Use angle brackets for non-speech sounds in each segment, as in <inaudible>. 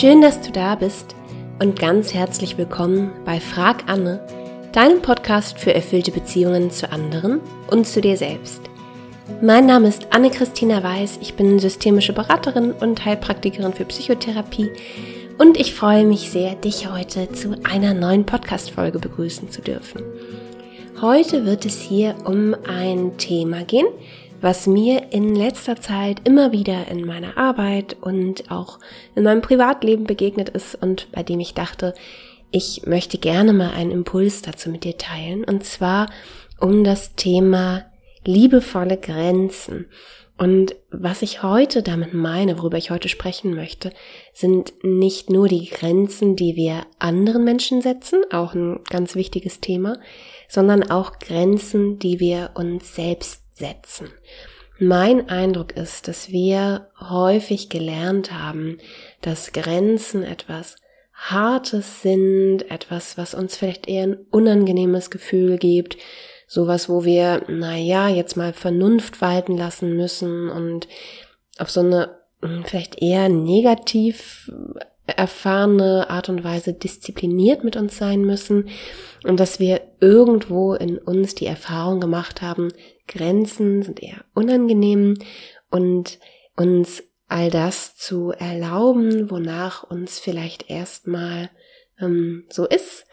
Schön, dass du da bist und ganz herzlich willkommen bei Frag Anne, deinem Podcast für erfüllte Beziehungen zu anderen und zu dir selbst. Mein Name ist Anne-Christina Weiß, ich bin systemische Beraterin und Heilpraktikerin für Psychotherapie und ich freue mich sehr, dich heute zu einer neuen Podcast-Folge begrüßen zu dürfen. Heute wird es hier um ein Thema gehen, was mir in letzter Zeit immer wieder in meiner Arbeit und auch in meinem Privatleben begegnet ist und bei dem ich dachte, ich möchte gerne mal einen Impuls dazu mit dir teilen und zwar um das Thema liebevolle Grenzen. Und was ich heute damit meine, worüber ich heute sprechen möchte, sind nicht nur die Grenzen, die wir anderen Menschen setzen, auch ein ganz wichtiges Thema, sondern auch Grenzen, die wir uns selbst setzen. Mein Eindruck ist, dass wir häufig gelernt haben, dass Grenzen etwas Hartes sind, etwas, was uns vielleicht eher ein unangenehmes Gefühl gibt, sowas, wo wir, na ja, jetzt mal Vernunft walten lassen müssen und auf so eine hm, vielleicht eher negativ erfahrene Art und Weise diszipliniert mit uns sein müssen und dass wir irgendwo in uns die Erfahrung gemacht haben, Grenzen sind eher unangenehm und uns all das zu erlauben, wonach uns vielleicht erstmal ähm, so ist,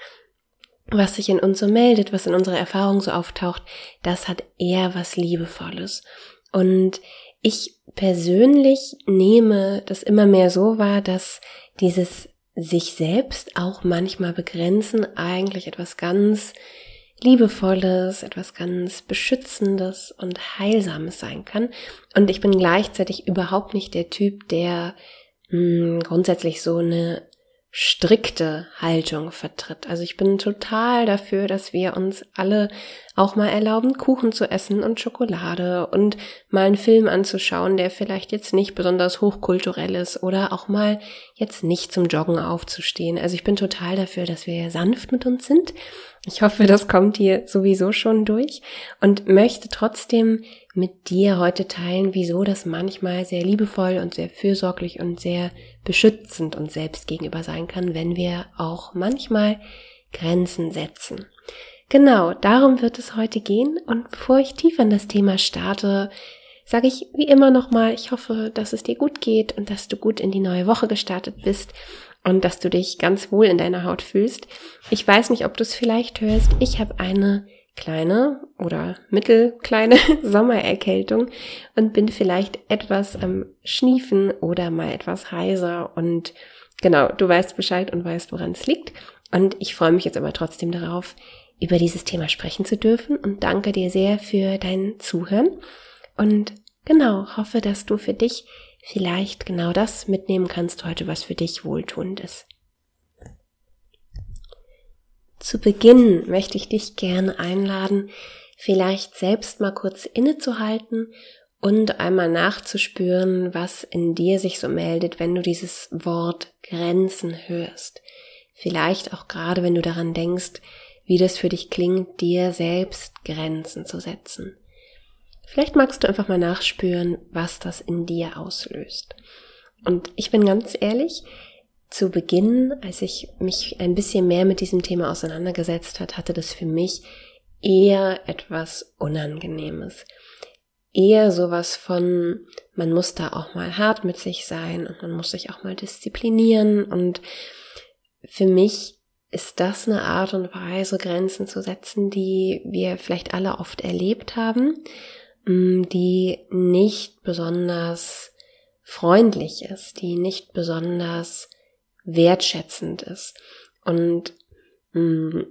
was sich in uns so meldet, was in unserer Erfahrung so auftaucht, das hat eher was Liebevolles. Und ich persönlich nehme das immer mehr so wahr, dass dieses sich selbst auch manchmal begrenzen eigentlich etwas ganz Liebevolles, etwas ganz Beschützendes und Heilsames sein kann. Und ich bin gleichzeitig überhaupt nicht der Typ, der mh, hm, grundsätzlich so eine strikte Haltung vertritt. Also ich bin total dafür, dass wir uns alle auch mal erlauben, Kuchen zu essen und Schokolade und mal einen Film anzuschauen, der vielleicht jetzt nicht besonders hochkulturell ist oder auch mal jetzt nicht zum Joggen aufzustehen. Also ich bin total dafür, dass wir sanft mit uns sind. Ich hoffe, das kommt hier sowieso schon durch und möchte trotzdem mit dir heute teilen, wieso das manchmal sehr liebevoll und sehr fürsorglich und sehr beschützend uns selbst gegenüber sein kann, wenn wir auch manchmal Grenzen setzen. Genau, darum wird es heute gehen und bevor ich tiefer in das Thema starte, sage ich wie immer nochmal, ich hoffe, dass es dir gut geht und dass du gut in die neue Woche gestartet bist und dass du dich ganz wohl in deiner Haut fühlst. Ich weiß nicht, ob du es vielleicht hörst, ich habe eine kleine oder mittelkleine <laughs> Sommererkältung und bin vielleicht etwas am Schniefen oder mal etwas heiser und genau, du weißt Bescheid und weißt, woran es liegt. Und ich freue mich jetzt aber trotzdem darauf, über dieses Thema sprechen zu dürfen und danke dir sehr für dein Zuhören und genau, hoffe, dass du für dich vielleicht genau das mitnehmen kannst heute, was für dich wohltuend ist. Zu Beginn möchte ich dich gerne einladen, vielleicht selbst mal kurz innezuhalten und einmal nachzuspüren, was in dir sich so meldet, wenn du dieses Wort Grenzen hörst. Vielleicht auch gerade, wenn du daran denkst, wie das für dich klingt, dir selbst Grenzen zu setzen. Vielleicht magst du einfach mal nachspüren, was das in dir auslöst. Und ich bin ganz ehrlich, zu Beginn, als ich mich ein bisschen mehr mit diesem Thema auseinandergesetzt hat, hatte das für mich eher etwas Unangenehmes. Eher sowas von, man muss da auch mal hart mit sich sein und man muss sich auch mal disziplinieren und für mich ist das eine Art und Weise, Grenzen zu setzen, die wir vielleicht alle oft erlebt haben, die nicht besonders freundlich ist, die nicht besonders wertschätzend ist. Und mm,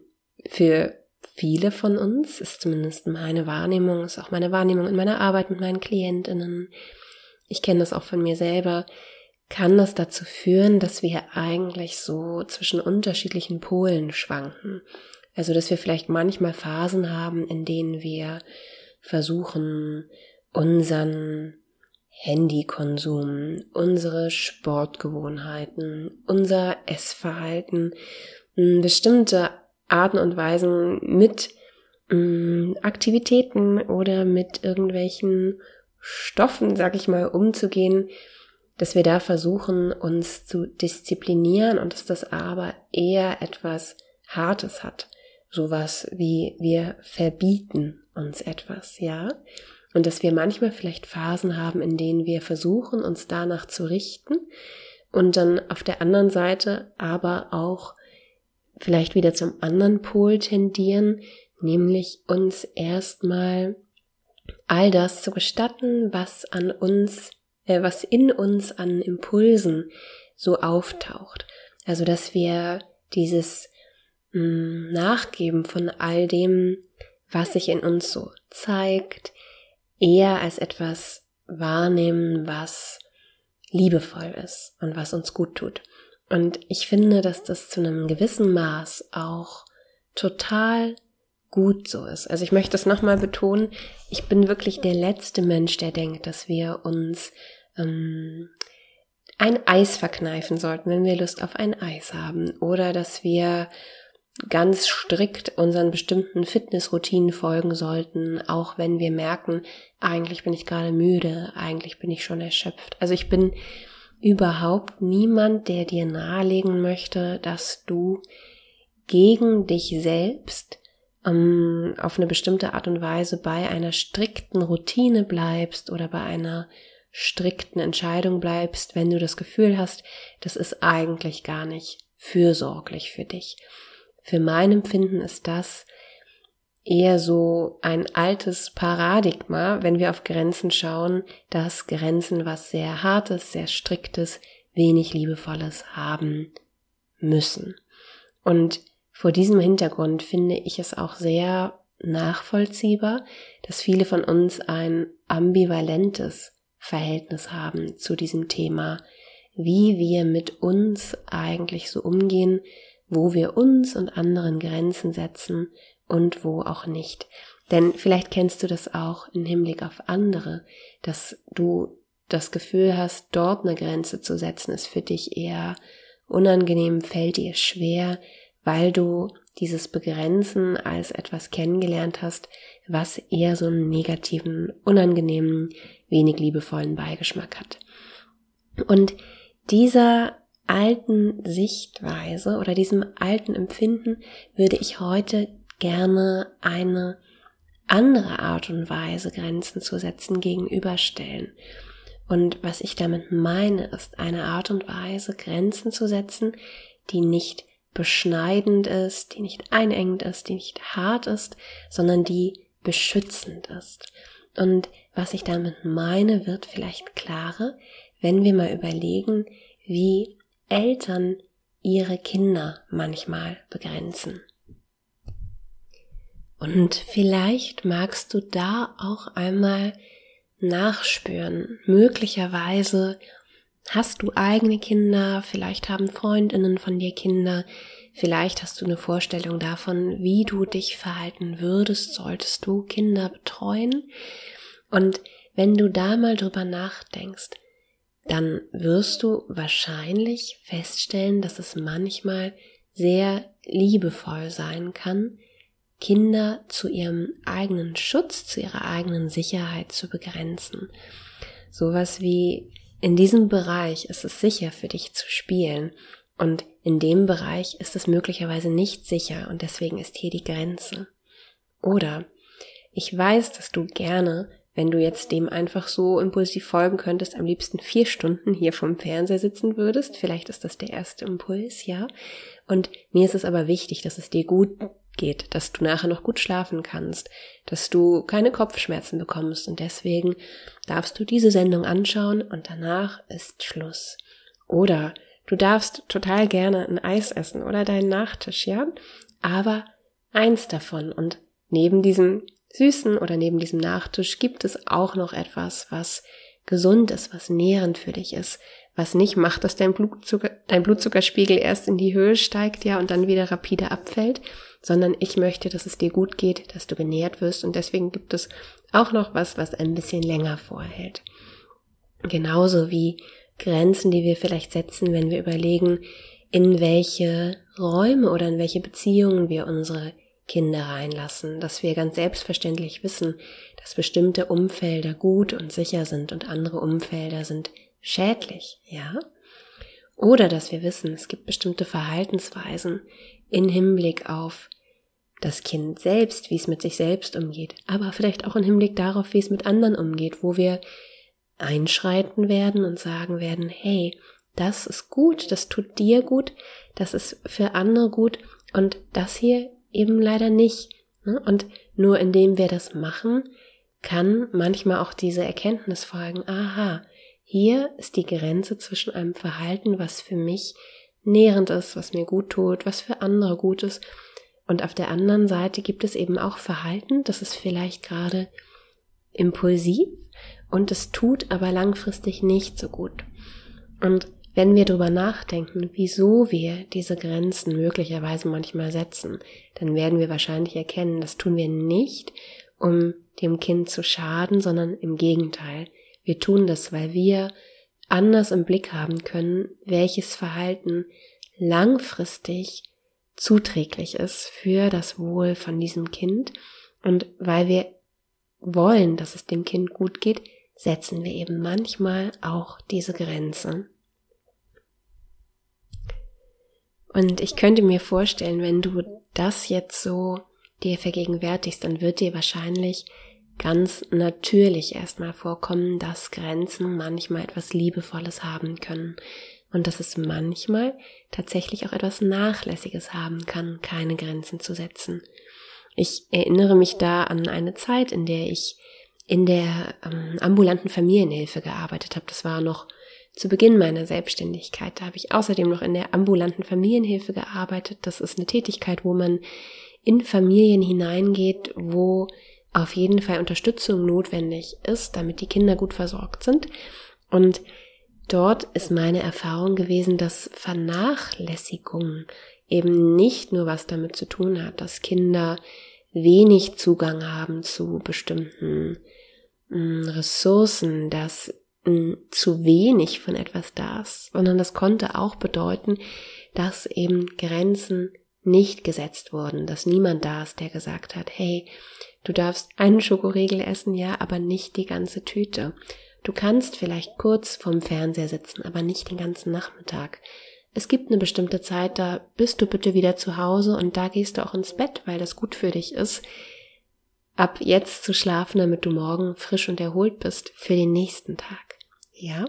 für viele von uns ist zumindest meine Wahrnehmung, ist auch meine Wahrnehmung in meiner Arbeit mit meinen Klientinnen. Ich kenne das auch von mir selber. Kann das dazu führen, dass wir eigentlich so zwischen unterschiedlichen Polen schwanken? Also, dass wir vielleicht manchmal Phasen haben, in denen wir versuchen, unseren Handykonsum, unsere Sportgewohnheiten, unser Essverhalten, hm, bestimmte Arten und Weisen mit hm, Aktivitäten oder mit irgendwelchen Stoffen, sag ich mal, umzugehen, dass wir da versuchen, uns zu disziplinieren und dass das aber eher etwas Hartes hat. Sowas wie wir verbieten uns etwas, ja? Und dass wir manchmal vielleicht Phasen haben, in denen wir versuchen, uns danach zu richten und dann auf der anderen Seite aber auch vielleicht wieder zum anderen Pol tendieren, nämlich uns erstmal all das zu gestatten, was an uns, äh, was in uns an Impulsen so auftaucht. Also, dass wir dieses Nachgeben von all dem, was sich in uns so zeigt, eher als etwas wahrnehmen, was liebevoll ist und was uns gut tut. Und ich finde, dass das zu einem gewissen Maß auch total gut so ist. Also ich möchte es nochmal betonen, ich bin wirklich der letzte Mensch, der denkt, dass wir uns ähm, ein Eis verkneifen sollten, wenn wir Lust auf ein Eis haben. Oder dass wir ganz strikt unseren bestimmten Fitnessroutinen folgen sollten, auch wenn wir merken, eigentlich bin ich gerade müde, eigentlich bin ich schon erschöpft. Also ich bin überhaupt niemand, der dir nahelegen möchte, dass du gegen dich selbst ähm, auf eine bestimmte Art und Weise bei einer strikten Routine bleibst oder bei einer strikten Entscheidung bleibst, wenn du das Gefühl hast, das ist eigentlich gar nicht fürsorglich für dich. Für mein Empfinden ist das eher so ein altes Paradigma, wenn wir auf Grenzen schauen, dass Grenzen was sehr hartes, sehr striktes, wenig liebevolles haben müssen. Und vor diesem Hintergrund finde ich es auch sehr nachvollziehbar, dass viele von uns ein ambivalentes Verhältnis haben zu diesem Thema, wie wir mit uns eigentlich so umgehen, wo wir uns und anderen Grenzen setzen und wo auch nicht. Denn vielleicht kennst du das auch im Hinblick auf andere, dass du das Gefühl hast, dort eine Grenze zu setzen, ist für dich eher unangenehm, fällt dir schwer, weil du dieses Begrenzen als etwas kennengelernt hast, was eher so einen negativen, unangenehmen, wenig liebevollen Beigeschmack hat. Und dieser alten Sichtweise oder diesem alten Empfinden würde ich heute gerne eine andere Art und Weise, Grenzen zu setzen, gegenüberstellen. Und was ich damit meine, ist eine Art und Weise, Grenzen zu setzen, die nicht beschneidend ist, die nicht einengend ist, die nicht hart ist, sondern die beschützend ist. Und was ich damit meine, wird vielleicht klarer, wenn wir mal überlegen, wie Eltern ihre Kinder manchmal begrenzen. Und vielleicht magst du da auch einmal nachspüren. Möglicherweise hast du eigene Kinder, vielleicht haben Freundinnen von dir Kinder, vielleicht hast du eine Vorstellung davon, wie du dich verhalten würdest, solltest du Kinder betreuen. Und wenn du da mal drüber nachdenkst, dann wirst du wahrscheinlich feststellen, dass es manchmal sehr liebevoll sein kann, Kinder zu ihrem eigenen Schutz, zu ihrer eigenen Sicherheit zu begrenzen. Sowas wie in diesem Bereich ist es sicher für dich zu spielen und in dem Bereich ist es möglicherweise nicht sicher und deswegen ist hier die Grenze. Oder ich weiß, dass du gerne wenn du jetzt dem einfach so impulsiv folgen könntest, am liebsten vier Stunden hier vom Fernseher sitzen würdest. Vielleicht ist das der erste Impuls, ja. Und mir ist es aber wichtig, dass es dir gut geht, dass du nachher noch gut schlafen kannst, dass du keine Kopfschmerzen bekommst und deswegen darfst du diese Sendung anschauen und danach ist Schluss. Oder du darfst total gerne ein Eis essen oder deinen Nachtisch, ja. Aber eins davon und neben diesem Süßen oder neben diesem Nachtisch gibt es auch noch etwas, was gesund ist, was nährend für dich ist, was nicht macht, dass dein, Blutzucker, dein Blutzuckerspiegel erst in die Höhe steigt, ja, und dann wieder rapide abfällt, sondern ich möchte, dass es dir gut geht, dass du genährt wirst und deswegen gibt es auch noch was, was ein bisschen länger vorhält. Genauso wie Grenzen, die wir vielleicht setzen, wenn wir überlegen, in welche Räume oder in welche Beziehungen wir unsere Kinder reinlassen, dass wir ganz selbstverständlich wissen, dass bestimmte Umfelder gut und sicher sind und andere Umfelder sind schädlich, ja? Oder dass wir wissen, es gibt bestimmte Verhaltensweisen in Hinblick auf das Kind selbst, wie es mit sich selbst umgeht, aber vielleicht auch im Hinblick darauf, wie es mit anderen umgeht, wo wir einschreiten werden und sagen werden, hey, das ist gut, das tut dir gut, das ist für andere gut und das hier eben leider nicht. Ne? Und nur indem wir das machen, kann manchmal auch diese Erkenntnis folgen, aha, hier ist die Grenze zwischen einem Verhalten, was für mich nährend ist, was mir gut tut, was für andere gut ist. Und auf der anderen Seite gibt es eben auch Verhalten, das ist vielleicht gerade impulsiv und es tut aber langfristig nicht so gut. Und wenn wir darüber nachdenken, wieso wir diese Grenzen möglicherweise manchmal setzen, dann werden wir wahrscheinlich erkennen, das tun wir nicht, um dem Kind zu schaden, sondern im Gegenteil. Wir tun das, weil wir anders im Blick haben können, welches Verhalten langfristig zuträglich ist für das Wohl von diesem Kind und weil wir wollen, dass es dem Kind gut geht, setzen wir eben manchmal auch diese Grenze. Und ich könnte mir vorstellen, wenn du das jetzt so dir vergegenwärtigst, dann wird dir wahrscheinlich ganz natürlich erstmal vorkommen, dass Grenzen manchmal etwas Liebevolles haben können und dass es manchmal tatsächlich auch etwas Nachlässiges haben kann, keine Grenzen zu setzen. Ich erinnere mich da an eine Zeit, in der ich in der ähm, ambulanten Familienhilfe gearbeitet habe. Das war noch zu Beginn meiner Selbstständigkeit. Da habe ich außerdem noch in der ambulanten Familienhilfe gearbeitet. Das ist eine Tätigkeit, wo man in Familien hineingeht, wo auf jeden Fall Unterstützung notwendig ist, damit die Kinder gut versorgt sind. Und dort ist meine Erfahrung gewesen, dass Vernachlässigung eben nicht nur was damit zu tun hat, dass Kinder wenig Zugang haben zu bestimmten mm, Ressourcen, dass zu wenig von etwas da ist, sondern das konnte auch bedeuten, dass eben Grenzen nicht gesetzt wurden, dass niemand da ist, der gesagt hat, hey, du darfst einen Schokoriegel essen, ja, aber nicht die ganze Tüte. Du kannst vielleicht kurz vorm Fernseher sitzen, aber nicht den ganzen Nachmittag. Es gibt eine bestimmte Zeit, da bist du bitte wieder zu Hause und da gehst du auch ins Bett, weil das gut für dich ist ab jetzt zu schlafen, damit du morgen frisch und erholt bist für den nächsten Tag. Ja.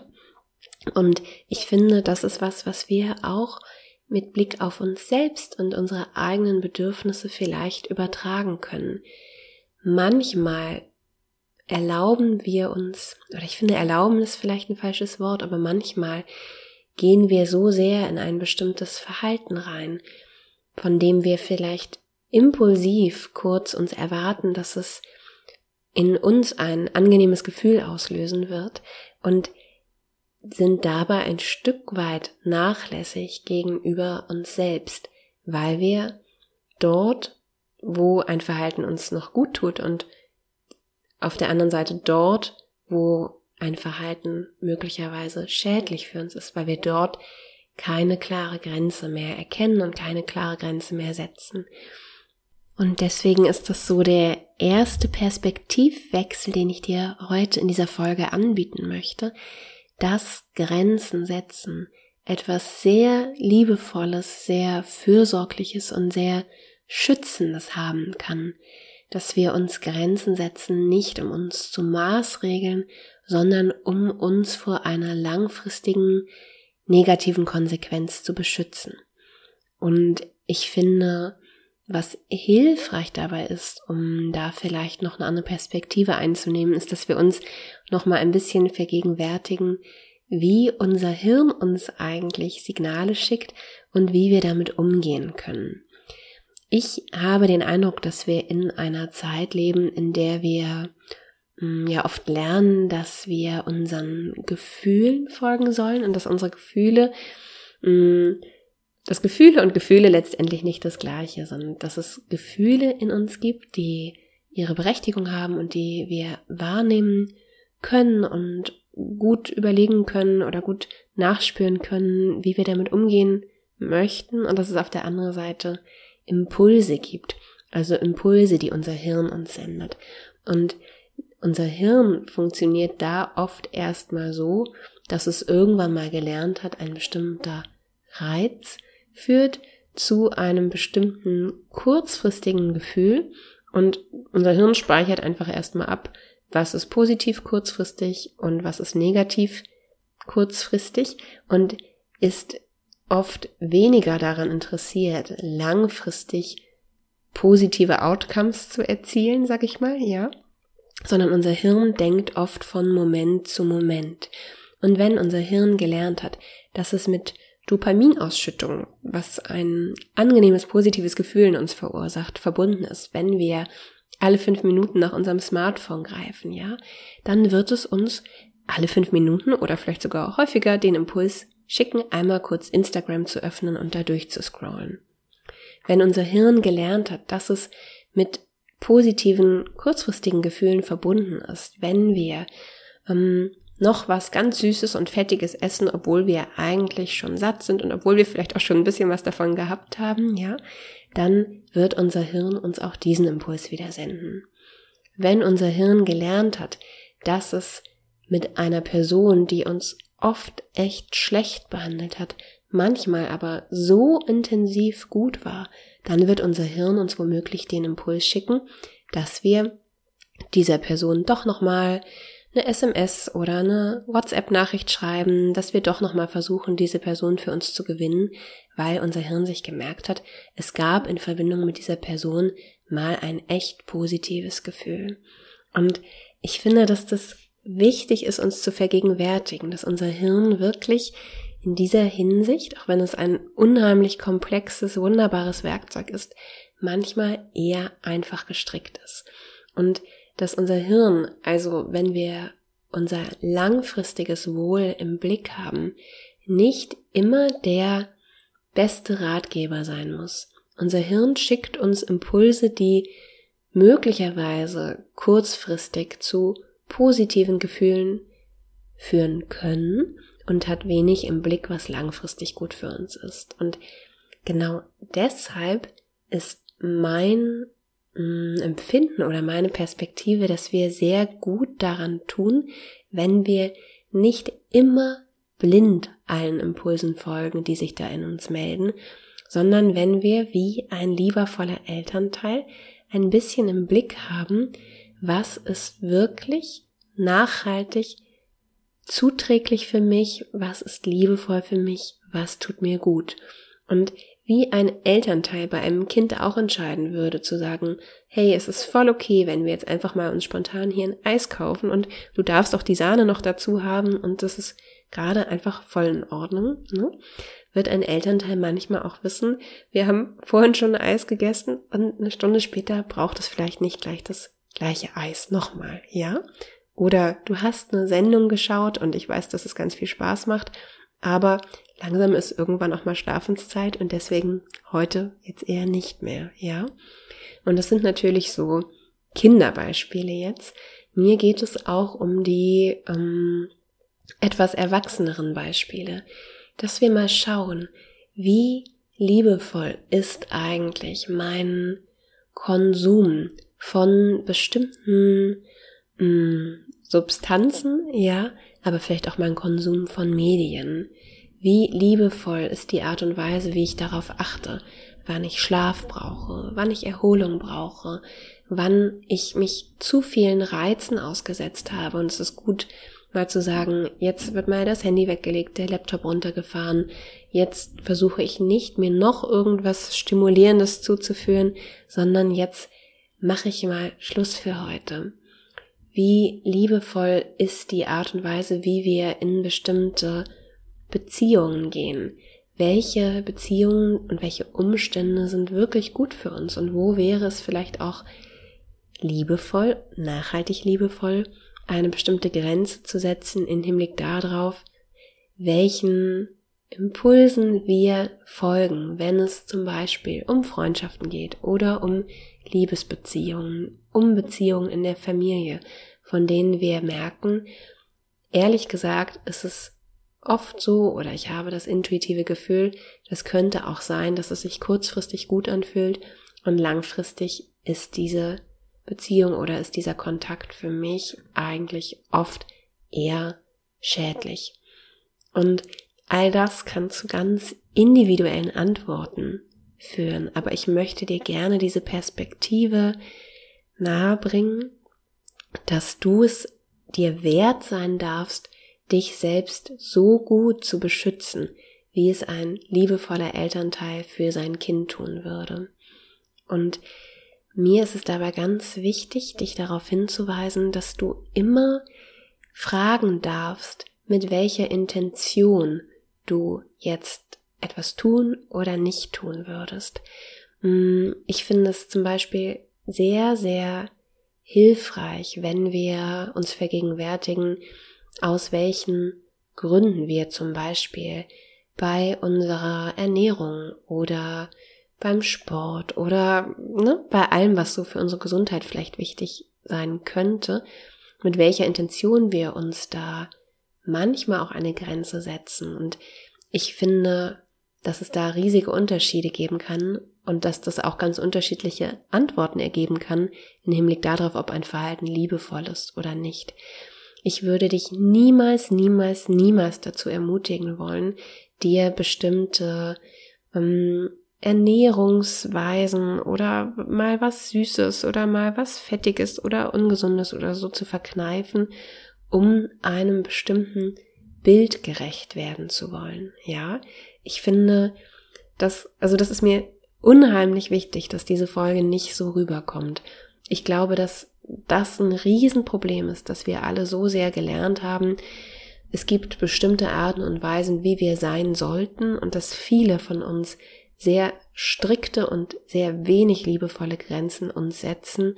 Und ich finde, das ist was, was wir auch mit Blick auf uns selbst und unsere eigenen Bedürfnisse vielleicht übertragen können. Manchmal erlauben wir uns, oder ich finde, erlauben ist vielleicht ein falsches Wort, aber manchmal gehen wir so sehr in ein bestimmtes Verhalten rein, von dem wir vielleicht impulsiv kurz uns erwarten, dass es in uns ein angenehmes Gefühl auslösen wird und sind dabei ein Stück weit nachlässig gegenüber uns selbst, weil wir dort, wo ein Verhalten uns noch gut tut und auf der anderen Seite dort, wo ein Verhalten möglicherweise schädlich für uns ist, weil wir dort keine klare Grenze mehr erkennen und keine klare Grenze mehr setzen. Und deswegen ist das so der erste Perspektivwechsel, den ich dir heute in dieser Folge anbieten möchte, dass Grenzen setzen etwas sehr Liebevolles, sehr Fürsorgliches und sehr Schützendes haben kann, dass wir uns Grenzen setzen, nicht um uns zu maßregeln, sondern um uns vor einer langfristigen negativen Konsequenz zu beschützen. Und ich finde, was hilfreich dabei ist, um da vielleicht noch eine andere Perspektive einzunehmen, ist, dass wir uns noch mal ein bisschen vergegenwärtigen, wie unser Hirn uns eigentlich Signale schickt und wie wir damit umgehen können. Ich habe den Eindruck, dass wir in einer Zeit leben, in der wir mm, ja oft lernen, dass wir unseren Gefühlen folgen sollen und dass unsere Gefühle mh, mm, dass Gefühle und Gefühle letztendlich nicht das gleiche, sondern dass es Gefühle in uns gibt, die ihre Berechtigung haben und die wir wahrnehmen können und gut überlegen können oder gut nachspüren können, wie wir damit umgehen möchten und dass es auf der anderen Seite Impulse gibt, also Impulse, die unser Hirn uns sendet. Und unser Hirn funktioniert da oft erstmal so, dass es irgendwann mal gelernt hat, ein bestimmter Reiz führt zu einem bestimmten kurzfristigen Gefühl und unser Hirn speichert einfach erstmal ab, was ist positiv kurzfristig und was ist negativ kurzfristig und ist oft weniger daran interessiert, langfristig positive Outcomes zu erzielen, sag ich mal, ja, sondern unser Hirn denkt oft von Moment zu Moment. Und wenn unser Hirn gelernt hat, dass es mit Dopaminausschüttung, was ein angenehmes, positives Gefühl in uns verursacht, verbunden ist, wenn wir alle fünf Minuten nach unserem Smartphone greifen, ja, dann wird es uns alle fünf Minuten oder vielleicht sogar auch häufiger den Impuls schicken, einmal kurz Instagram zu öffnen und da durchzuscrollen. Wenn unser Hirn gelernt hat, dass es mit positiven, kurzfristigen Gefühlen verbunden ist, wenn wir ähm, noch was ganz Süßes und Fettiges essen, obwohl wir eigentlich schon satt sind und obwohl wir vielleicht auch schon ein bisschen was davon gehabt haben, ja, dann wird unser Hirn uns auch diesen Impuls wieder senden. Wenn unser Hirn gelernt hat, dass es mit einer Person, die uns oft echt schlecht behandelt hat, manchmal aber so intensiv gut war, dann wird unser Hirn uns womöglich den Impuls schicken, dass wir dieser Person doch nochmal eine SMS oder eine WhatsApp-Nachricht schreiben, dass wir doch nochmal versuchen, diese Person für uns zu gewinnen, weil unser Hirn sich gemerkt hat, es gab in Verbindung mit dieser Person mal ein echt positives Gefühl. Und ich finde, dass das wichtig ist, uns zu vergegenwärtigen, dass unser Hirn wirklich in dieser Hinsicht, auch wenn es ein unheimlich komplexes, wunderbares Werkzeug ist, manchmal eher einfach gestrickt ist. Und dass unser Hirn, also wenn wir unser langfristiges Wohl im Blick haben, nicht immer der beste Ratgeber sein muss. Unser Hirn schickt uns Impulse, die möglicherweise kurzfristig zu positiven Gefühlen führen können und hat wenig im Blick, was langfristig gut für uns ist. Und genau deshalb ist mein Empfinden oder meine Perspektive, dass wir sehr gut daran tun, wenn wir nicht immer blind allen Impulsen folgen, die sich da in uns melden, sondern wenn wir wie ein liebevoller Elternteil ein bisschen im Blick haben, was ist wirklich nachhaltig zuträglich für mich, was ist liebevoll für mich, was tut mir gut. Und wie ein Elternteil bei einem Kind auch entscheiden würde, zu sagen, hey, es ist voll okay, wenn wir jetzt einfach mal uns spontan hier ein Eis kaufen und du darfst auch die Sahne noch dazu haben und das ist gerade einfach voll in Ordnung, ne? wird ein Elternteil manchmal auch wissen, wir haben vorhin schon Eis gegessen und eine Stunde später braucht es vielleicht nicht gleich das gleiche Eis nochmal, ja? Oder du hast eine Sendung geschaut und ich weiß, dass es ganz viel Spaß macht, aber langsam ist irgendwann auch mal Schlafenszeit und deswegen heute jetzt eher nicht mehr, ja? Und das sind natürlich so Kinderbeispiele jetzt. Mir geht es auch um die ähm, etwas erwachseneren Beispiele, dass wir mal schauen, wie liebevoll ist eigentlich mein Konsum von bestimmten mh, mm, Substanzen, ja, aber vielleicht auch mein Konsum von Medien. Wie liebevoll ist die Art und Weise, wie ich darauf achte, wann ich Schlaf brauche, wann ich Erholung brauche, wann ich mich zu vielen Reizen ausgesetzt habe. Und es ist gut, mal zu sagen, jetzt wird mal das Handy weggelegt, der Laptop runtergefahren, jetzt versuche ich nicht, mir noch irgendwas Stimulierendes zuzuführen, sondern jetzt mache ich mal Schluss für heute wie liebevoll ist die Art und Weise, wie wir in bestimmte Beziehungen gehen. Welche Beziehungen und welche Umstände sind wirklich gut für uns und wo wäre es vielleicht auch liebevoll, nachhaltig liebevoll, eine bestimmte Grenze zu setzen in Hinblick darauf, welchen Impulsen wir folgen, wenn es zum Beispiel um Freundschaften geht oder um Liebesbeziehungen, um Beziehungen in der Familie, von denen wir merken, ehrlich gesagt ist es oft so oder ich habe das intuitive Gefühl, das könnte auch sein, dass es sich kurzfristig gut anfühlt und langfristig ist diese Beziehung oder ist dieser Kontakt für mich eigentlich oft eher schädlich. Und all das kann zu ganz individuellen Antworten führen. Aber ich möchte dir gerne diese Perspektive nahebringen, dass du es dir wert sein darfst, dich selbst so gut zu beschützen, wie es ein liebevoller Elternteil für sein Kind tun würde. Und mir ist es dabei ganz wichtig, dich darauf hinzuweisen, dass du immer fragen darfst, mit welcher Intention du jetzt etwas tun oder nicht tun würdest. Mm, ich finde es zum Beispiel sehr, sehr hilfreich, wenn wir uns vergegenwärtigen, aus welchen Gründen wir zum Beispiel bei unserer Ernährung oder beim Sport oder ne, bei allem, was so für unsere Gesundheit vielleicht wichtig sein könnte, mit welcher Intention wir uns da manchmal auch eine Grenze setzen. Und ich finde, dass es da riesige Unterschiede geben kann und dass das auch ganz unterschiedliche Antworten ergeben kann im Hinblick darauf, ob ein Verhalten liebevoll ist oder nicht. Ich würde dich niemals, niemals, niemals dazu ermutigen wollen, dir bestimmte ähm, Ernährungsweisen oder mal was Süßes oder mal was Fettiges oder Ungesundes oder so zu verkneifen, um einem bestimmten Bild gerecht werden zu wollen. Ja, ich finde, dass, also das ist mir unheimlich wichtig, dass diese Folge nicht so rüberkommt. Ich glaube, dass das ein Riesenproblem ist, dass wir alle so sehr gelernt haben, es gibt bestimmte Arten und Weisen, wie wir sein sollten und dass viele von uns sehr strikte und sehr wenig liebevolle Grenzen uns setzen,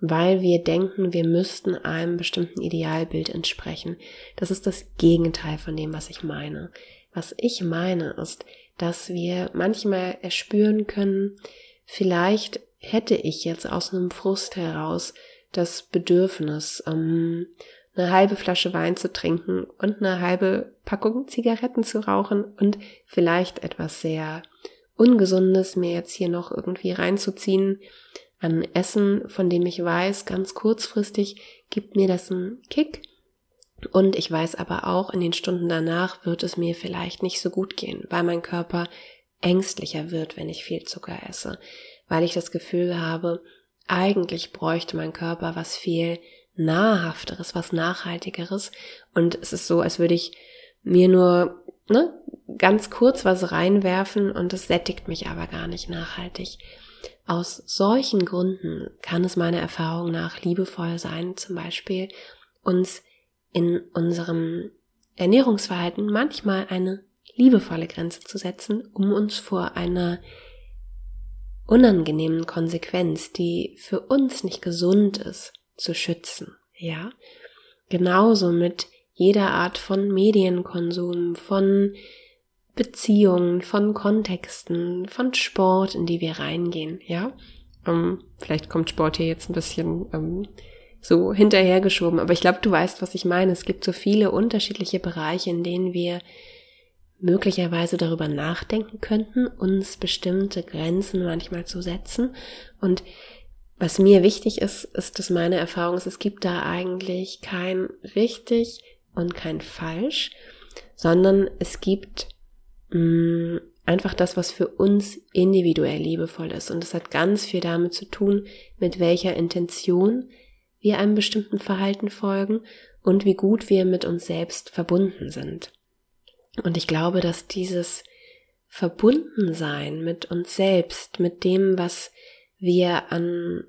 weil wir denken, wir müssten einem bestimmten Idealbild entsprechen. Das ist das Gegenteil von dem, was ich meine. Was ich meine ist, dass wir manchmal erspüren können, vielleicht hätte ich jetzt aus einem Frust heraus das Bedürfnis, ähm, eine halbe Flasche Wein zu trinken und eine halbe Packung Zigaretten zu rauchen und vielleicht etwas sehr Ungesundes mir jetzt hier noch irgendwie reinzuziehen an Essen, von dem ich weiß, ganz kurzfristig gibt mir das einen Kick. Und ich weiß aber auch, in den Stunden danach wird es mir vielleicht nicht so gut gehen, weil mein Körper ängstlicher wird, wenn ich viel Zucker esse, weil ich das Gefühl habe, eigentlich bräuchte mein Körper was viel nahrhafteres, was nachhaltigeres und es ist so, als würde ich mir nur ne, ganz kurz was reinwerfen und es sättigt mich aber gar nicht nachhaltig. Aus solchen Gründen kann es meiner Erfahrung nach liebevoll sein, zum Beispiel uns in unserem Ernährungsverhalten manchmal eine liebevolle Grenze zu setzen, um uns vor einer unangenehmen Konsequenz, die für uns nicht gesund ist, zu schützen. Ja, genauso mit jeder Art von Medienkonsum, von Beziehungen, von Kontexten, von Sport, in die wir reingehen. Ja, ähm, vielleicht kommt Sport hier jetzt ein bisschen ähm, so hinterhergeschoben. Aber ich glaube, du weißt, was ich meine. Es gibt so viele unterschiedliche Bereiche, in denen wir möglicherweise darüber nachdenken könnten, uns bestimmte Grenzen manchmal zu setzen. Und was mir wichtig ist, ist, dass meine Erfahrung ist, es gibt da eigentlich kein richtig und kein falsch, sondern es gibt mh, mm, einfach das, was für uns individuell liebevoll ist. Und es hat ganz viel damit zu tun, mit welcher Intention wir einem bestimmten Verhalten folgen und wie gut wir mit uns selbst verbunden sind. Und ich glaube, dass dieses Verbundensein mit uns selbst, mit dem, was wir an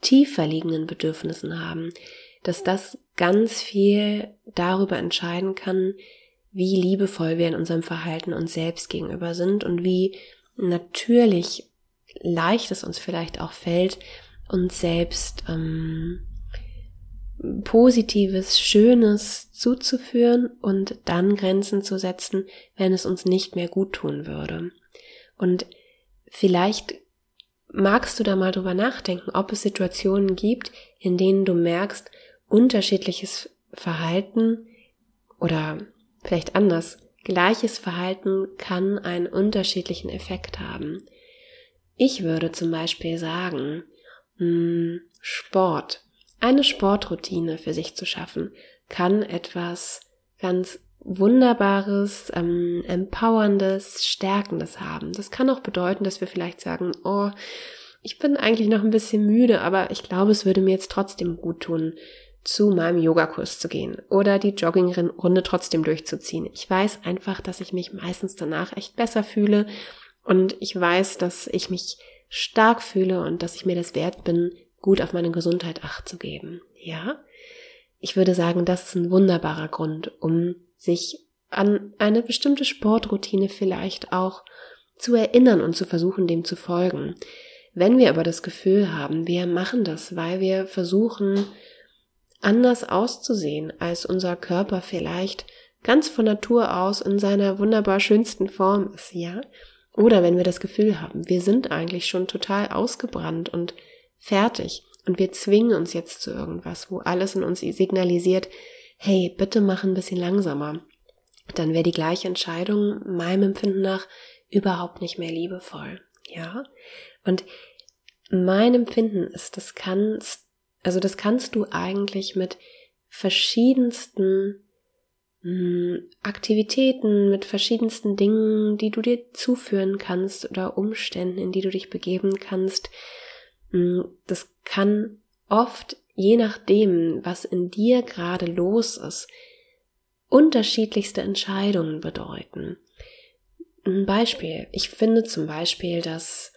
tiefer liegenden Bedürfnissen haben, dass das ganz viel darüber entscheiden kann, wie liebevoll wir in unserem Verhalten uns selbst gegenüber sind und wie natürlich leicht es uns vielleicht auch fällt, uns selbst ähm, Positives, Schönes zuzuführen und dann Grenzen zu setzen, wenn es uns nicht mehr gut tun würde. Und vielleicht magst du da mal drüber nachdenken, ob es Situationen gibt, in denen du merkst, unterschiedliches Verhalten oder vielleicht anders, gleiches Verhalten kann einen unterschiedlichen Effekt haben. Ich würde zum Beispiel sagen, hm, Sport eine Sportroutine für sich zu schaffen, kann etwas ganz Wunderbares, ähm, Empowerndes, Stärkendes haben. Das kann auch bedeuten, dass wir vielleicht sagen, oh, ich bin eigentlich noch ein bisschen müde, aber ich glaube, es würde mir jetzt trotzdem gut tun, zu meinem Yogakurs zu gehen oder die Joggingrunde trotzdem durchzuziehen. Ich weiß einfach, dass ich mich meistens danach echt besser fühle und ich weiß, dass ich mich stark fühle und dass ich mir das wert bin, gut auf meine Gesundheit acht zu geben. Ja? Ich würde sagen, das ist ein wunderbarer Grund, um sich an eine bestimmte Sportroutine vielleicht auch zu erinnern und zu versuchen, dem zu folgen. Wenn wir aber das Gefühl haben, wir machen das, weil wir versuchen, anders auszusehen, als unser Körper vielleicht ganz von Natur aus in seiner wunderbar schönsten Form ist, ja? Oder wenn wir das Gefühl haben, wir sind eigentlich schon total ausgebrannt und fertig und wir zwingen uns jetzt zu irgendwas, wo alles in uns signalisiert, hey, bitte mach ein bisschen langsamer, dann wäre die gleiche Entscheidung meinem Empfinden nach überhaupt nicht mehr liebevoll, ja? Und mein Empfinden ist, das kannst, also das kannst du eigentlich mit verschiedensten hm, Aktivitäten, mit verschiedensten Dingen, die du dir zuführen kannst oder Umständen, in die du dich begeben kannst. Mh, hm, das kann oft, je nachdem, was in dir gerade los ist, unterschiedlichste Entscheidungen bedeuten. Ein Beispiel. Ich finde zum Beispiel, dass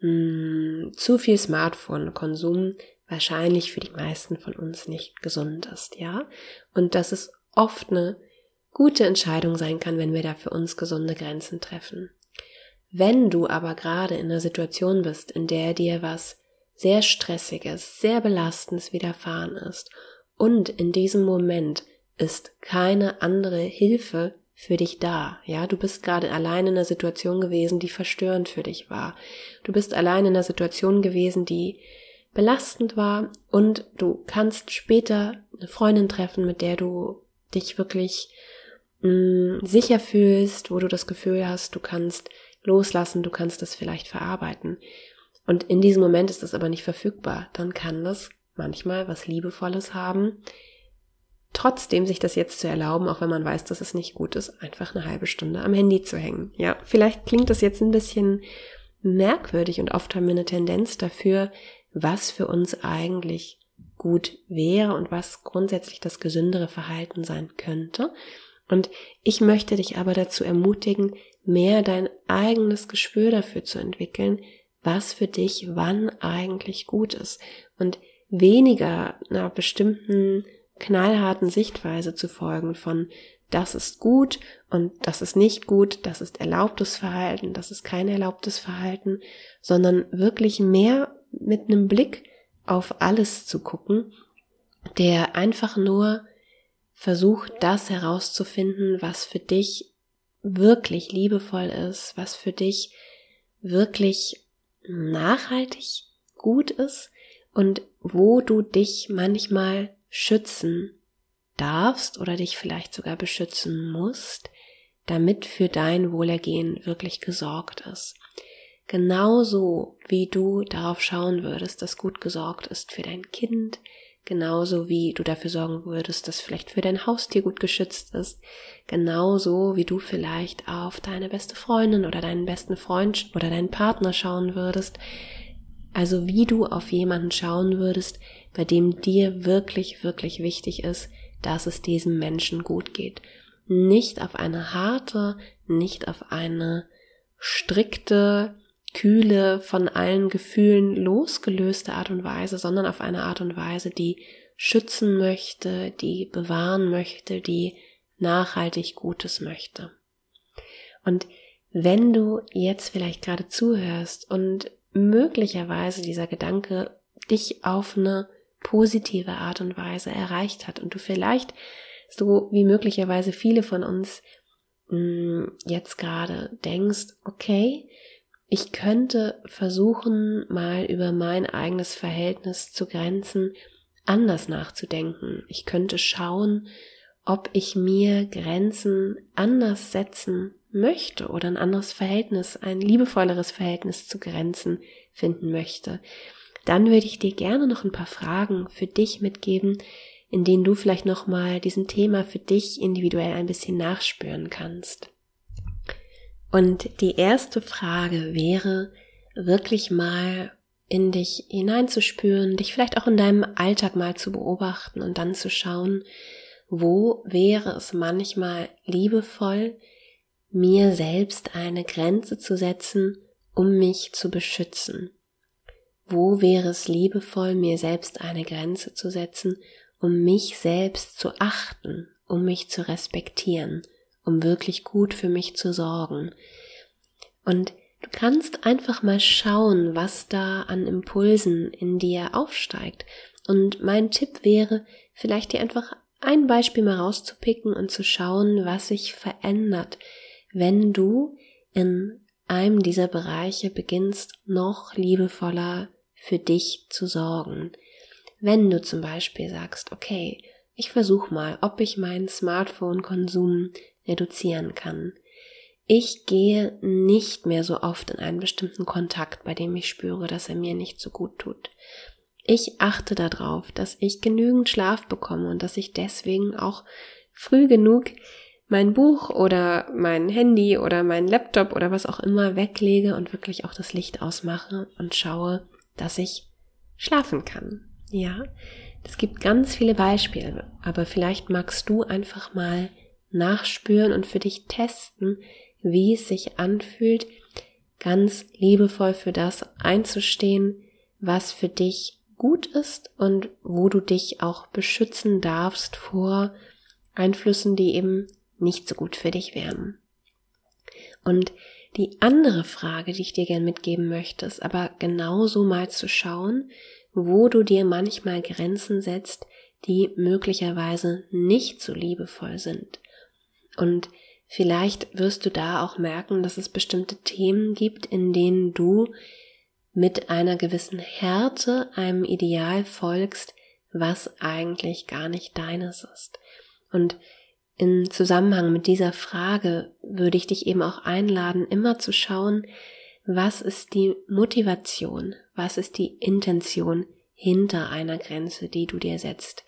mh, hm, zu viel Smartphone-Konsum wahrscheinlich für die meisten von uns nicht gesund ist, ja? Und dass es oft eine gute Entscheidung sein kann, wenn wir da für uns gesunde Grenzen treffen. Wenn du aber gerade in einer Situation bist, in der dir was sehr Stressiges, sehr Belastendes widerfahren ist und in diesem Moment ist keine andere Hilfe für dich da. Ja, du bist gerade allein in einer Situation gewesen, die verstörend für dich war. Du bist allein in einer Situation gewesen, die belastend war und du kannst später eine Freundin treffen, mit der du dich wirklich mh, mm, sicher fühlst, wo du das Gefühl hast, du kannst loslassen, du kannst das vielleicht verarbeiten. Und in diesem Moment ist das aber nicht verfügbar. Dann kann das manchmal was Liebevolles haben, trotzdem sich das jetzt zu erlauben, auch wenn man weiß, dass es nicht gut ist, einfach eine halbe Stunde am Handy zu hängen. Ja, vielleicht klingt das jetzt ein bisschen merkwürdig und oft haben wir eine Tendenz dafür, was für uns eigentlich gut wäre und was grundsätzlich das gesündere Verhalten sein könnte. Und ich möchte dich aber dazu ermutigen, mehr dein eigenes Gespür dafür zu entwickeln, was für dich wann eigentlich gut ist. Und weniger einer bestimmten knallharten Sichtweise zu folgen von das ist gut und das ist nicht gut, das ist erlaubtes Verhalten, das ist kein erlaubtes Verhalten, sondern wirklich mehr mit einem Blick auf alles zu gucken, der einfach nur versucht, das herauszufinden, was für dich wirklich liebevoll ist, was für dich wirklich nachhaltig gut ist und wo du dich manchmal schützen darfst oder dich vielleicht sogar beschützen musst, damit für dein Wohlergehen wirklich gesorgt ist. Genauso wie du darauf schauen würdest, dass gut gesorgt ist für dein Kind, genauso wie du dafür sorgen würdest, dass vielleicht für dein Haustier gut geschützt ist, genauso wie du vielleicht auf deine beste Freundin oder deinen besten Freund oder deinen Partner schauen würdest, also wie du auf jemanden schauen würdest, bei dem dir wirklich, wirklich wichtig ist, dass es diesem Menschen gut geht. Nicht auf eine harte, nicht auf eine strikte, kühle, von allen Gefühlen losgelöste Art und Weise, sondern auf eine Art und Weise, die schützen möchte, die bewahren möchte, die nachhaltig Gutes möchte. Und wenn du jetzt vielleicht gerade zuhörst und möglicherweise dieser Gedanke dich auf eine positive Art und Weise erreicht hat und du vielleicht so wie möglicherweise viele von uns mm, jetzt gerade denkst, okay, ich könnte versuchen, mal über mein eigenes Verhältnis zu Grenzen anders nachzudenken. Ich könnte schauen, ob ich mir Grenzen anders setzen möchte oder ein anderes Verhältnis, ein liebevolleres Verhältnis zu Grenzen finden möchte dann würde ich dir gerne noch ein paar Fragen für dich mitgeben, in denen du vielleicht nochmal diesem Thema für dich individuell ein bisschen nachspüren kannst. Und die erste Frage wäre, wirklich mal in dich hineinzuspüren, dich vielleicht auch in deinem Alltag mal zu beobachten und dann zu schauen, wo wäre es manchmal liebevoll, mir selbst eine Grenze zu setzen, um mich zu beschützen. Wo wäre es liebevoll, mir selbst eine Grenze zu setzen, um mich selbst zu achten, um mich zu respektieren, um wirklich gut für mich zu sorgen. Und du kannst einfach mal schauen, was da an Impulsen in dir aufsteigt. Und mein Tipp wäre, vielleicht dir einfach ein Beispiel mal rauszupicken und zu schauen, was sich verändert, wenn du in einem dieser Bereiche beginnst, noch liebevoller für dich zu sorgen. Wenn du zum Beispiel sagst, okay, ich versuche mal, ob ich meinen Smartphone-Konsum reduzieren kann. Ich gehe nicht mehr so oft in einen bestimmten Kontakt, bei dem ich spüre, dass er mir nicht so gut tut. Ich achte darauf, dass ich genügend Schlaf bekomme und dass ich deswegen auch früh genug mein Buch oder mein Handy oder mein Laptop oder was auch immer weglege und wirklich auch das Licht ausmache und schaue, dass ich schlafen kann. Ja, es gibt ganz viele Beispiele, aber vielleicht magst du einfach mal nachspüren und für dich testen, wie es sich anfühlt, ganz liebevoll für das einzustehen, was für dich gut ist und wo du dich auch beschützen darfst vor Einflüssen, die eben nicht so gut für dich wären. Und die andere Frage, die ich dir gern mitgeben möchte, ist aber genauso mal zu schauen, wo du dir manchmal Grenzen setzt, die möglicherweise nicht so liebevoll sind. Und vielleicht wirst du da auch merken, dass es bestimmte Themen gibt, in denen du mit einer gewissen Härte einem Ideal folgst, was eigentlich gar nicht deines ist. Und im Zusammenhang mit dieser Frage würde ich dich eben auch einladen, immer zu schauen, was ist die Motivation, was ist die Intention hinter einer Grenze, die du dir setzt.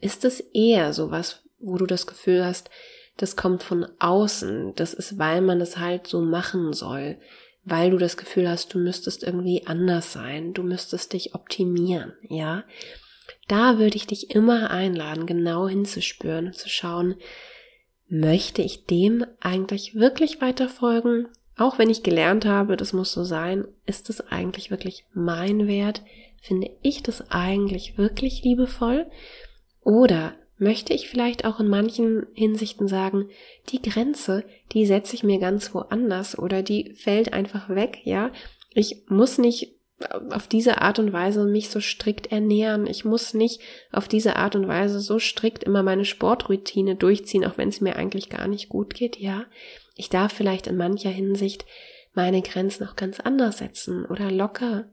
Ist es eher sowas, wo du das Gefühl hast, das kommt von außen, das ist, weil man es halt so machen soll, weil du das Gefühl hast, du müsstest irgendwie anders sein, du müsstest dich optimieren, ja? Da würde ich dich immer einladen, genau hinzuspüren und zu schauen, möchte ich dem eigentlich wirklich weiter folgen? Auch wenn ich gelernt habe, das muss so sein, ist es eigentlich wirklich mein Wert? Finde ich das eigentlich wirklich liebevoll? Oder möchte ich vielleicht auch in manchen Hinsichten sagen, die Grenze, die setze ich mir ganz woanders oder die fällt einfach weg, ja? Ich muss nicht auf diese Art und Weise mich so strikt ernähren. Ich muss nicht auf diese Art und Weise so strikt immer meine Sportroutine durchziehen, auch wenn es mir eigentlich gar nicht gut geht, ja. Ich darf vielleicht in mancher Hinsicht meine Grenzen auch ganz anders setzen oder locker,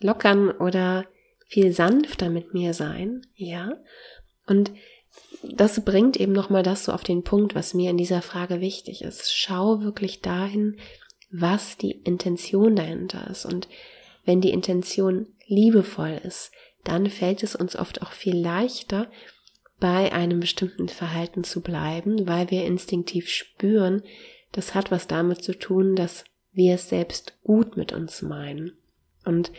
lockern oder viel sanfter mit mir sein, ja. Und das bringt eben nochmal das so auf den Punkt, was mir in dieser Frage wichtig ist. Schau wirklich dahin, was die Intention dahinter ist und wenn die Intention liebevoll ist, dann fällt es uns oft auch viel leichter, bei einem bestimmten Verhalten zu bleiben, weil wir instinktiv spüren, das hat was damit zu tun, dass wir es selbst gut mit uns meinen. Und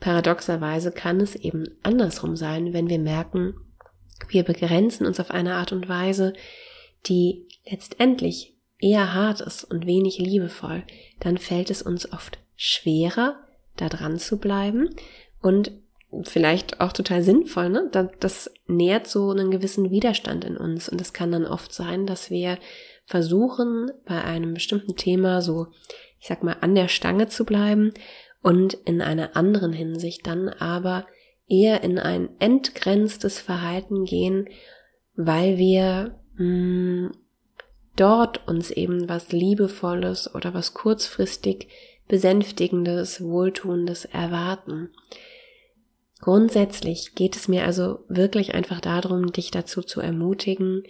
paradoxerweise kann es eben andersrum sein, wenn wir merken, wir begrenzen uns auf eine Art und Weise, die letztendlich eher hart ist und wenig liebevoll, dann fällt es uns oft schwerer, da dran zu bleiben und vielleicht auch total sinnvoll, ne? Das nährt so einen gewissen Widerstand in uns und es kann dann oft sein, dass wir versuchen, bei einem bestimmten Thema so, ich sag mal, an der Stange zu bleiben und in einer anderen Hinsicht dann aber eher in ein entgrenztes Verhalten gehen, weil wir mh, hm, dort uns eben was Liebevolles oder was kurzfristig Besänftigendes, Wohltuendes erwarten. Grundsätzlich geht es mir also wirklich einfach darum, dich dazu zu ermutigen,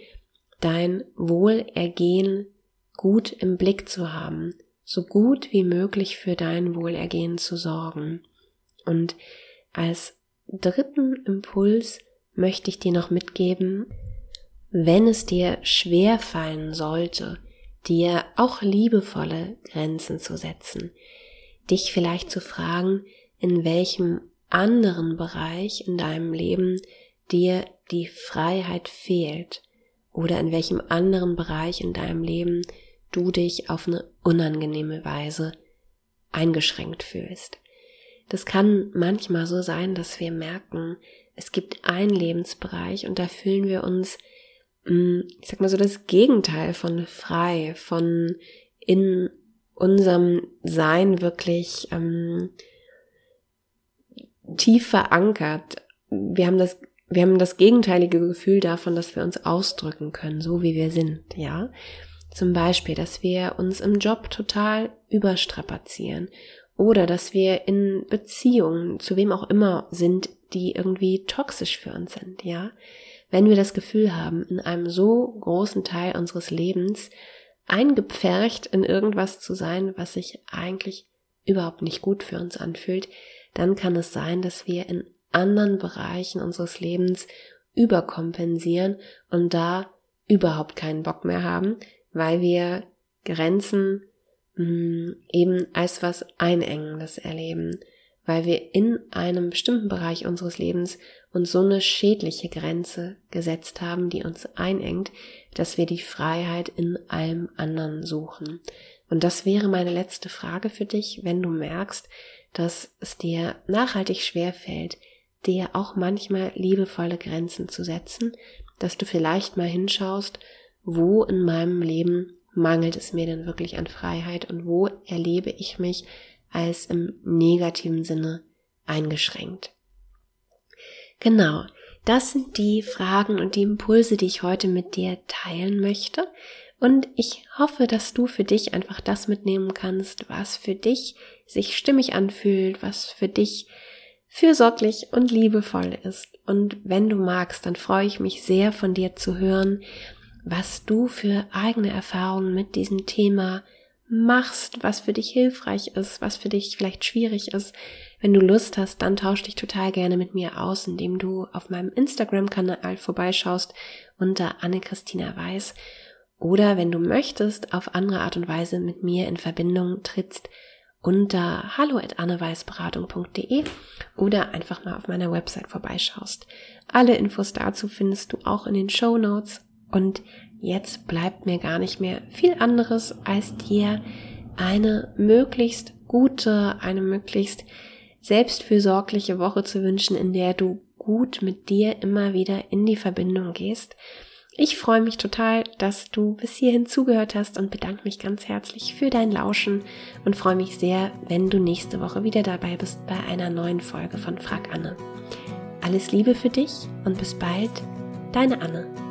dein Wohlergehen gut im Blick zu haben, so gut wie möglich für dein Wohlergehen zu sorgen. Und als dritten Impuls möchte ich dir noch mitgeben, wenn es dir schwer fallen sollte, dir auch liebevolle Grenzen zu setzen, dich vielleicht zu fragen, in welchem anderen Bereich in deinem Leben dir die Freiheit fehlt oder in welchem anderen Bereich in deinem Leben du dich auf eine unangenehme Weise eingeschränkt fühlst. Das kann manchmal so sein, dass wir merken, es gibt einen Lebensbereich und da fühlen wir uns, mm, ich sag mal so, das Gegenteil von frei, von in unserem Sein wirklich ähm, tief verankert. Wir haben das, wir haben das gegenteilige Gefühl davon, dass wir uns ausdrücken können, so wie wir sind, ja. Zum Beispiel, dass wir uns im Job total überstrapazieren oder dass wir in Beziehungen zu wem auch immer sind, die irgendwie toxisch für uns sind, ja. Wenn wir das Gefühl haben, in einem so großen Teil unseres Lebens eingepfercht in irgendwas zu sein, was sich eigentlich überhaupt nicht gut für uns anfühlt, dann kann es sein, dass wir in anderen Bereichen unseres Lebens überkompensieren und da überhaupt keinen Bock mehr haben, weil wir Grenzen mh, hm, eben als was Einengendes erleben, weil wir in einem bestimmten Bereich unseres Lebens uns so eine schädliche Grenze gesetzt haben, die uns einengt, dass wir die Freiheit in allem anderen suchen. Und das wäre meine letzte Frage für dich, wenn du merkst, dass es dir nachhaltig schwer fällt, dir auch manchmal liebevolle Grenzen zu setzen, dass du vielleicht mal hinschaust, wo in meinem Leben mangelt es mir denn wirklich an Freiheit und wo erlebe ich mich als im negativen Sinne eingeschränkt. Genau, das sind die Fragen und die Impulse, die ich heute mit dir teilen möchte. Und ich hoffe, dass du für dich einfach das mitnehmen kannst, was für dich sich stimmig anfühlt, was für dich fürsorglich und liebevoll ist. Und wenn du magst, dann freue ich mich sehr von dir zu hören, was du für eigene Erfahrungen mit diesem Thema machst, was für dich hilfreich ist, was für dich vielleicht schwierig ist. Wenn du Lust hast, dann tausch dich total gerne mit mir aus, indem du auf meinem Instagram-Kanal vorbeischaust unter Anne-Christina Weiß oder wenn du möchtest, auf andere Art und Weise mit mir in Verbindung trittst unter hallo@anneweißberatung.de oder einfach mal auf meiner Website vorbeischaust. Alle Infos dazu findest du auch in den Show Notes und jetzt bleibt mir gar nicht mehr viel anderes, als dir eine möglichst gute, eine möglichst selbstfürsorgliche Woche zu wünschen, in der du gut mit dir immer wieder in die Verbindung gehst ich freue mich total, dass du bis hierhin zugehört hast und bedanke mich ganz herzlich für dein Lauschen und freue mich sehr, wenn du nächste Woche wieder dabei bist bei einer neuen Folge von Frag Anne. Alles Liebe für dich und bis bald, deine Anne.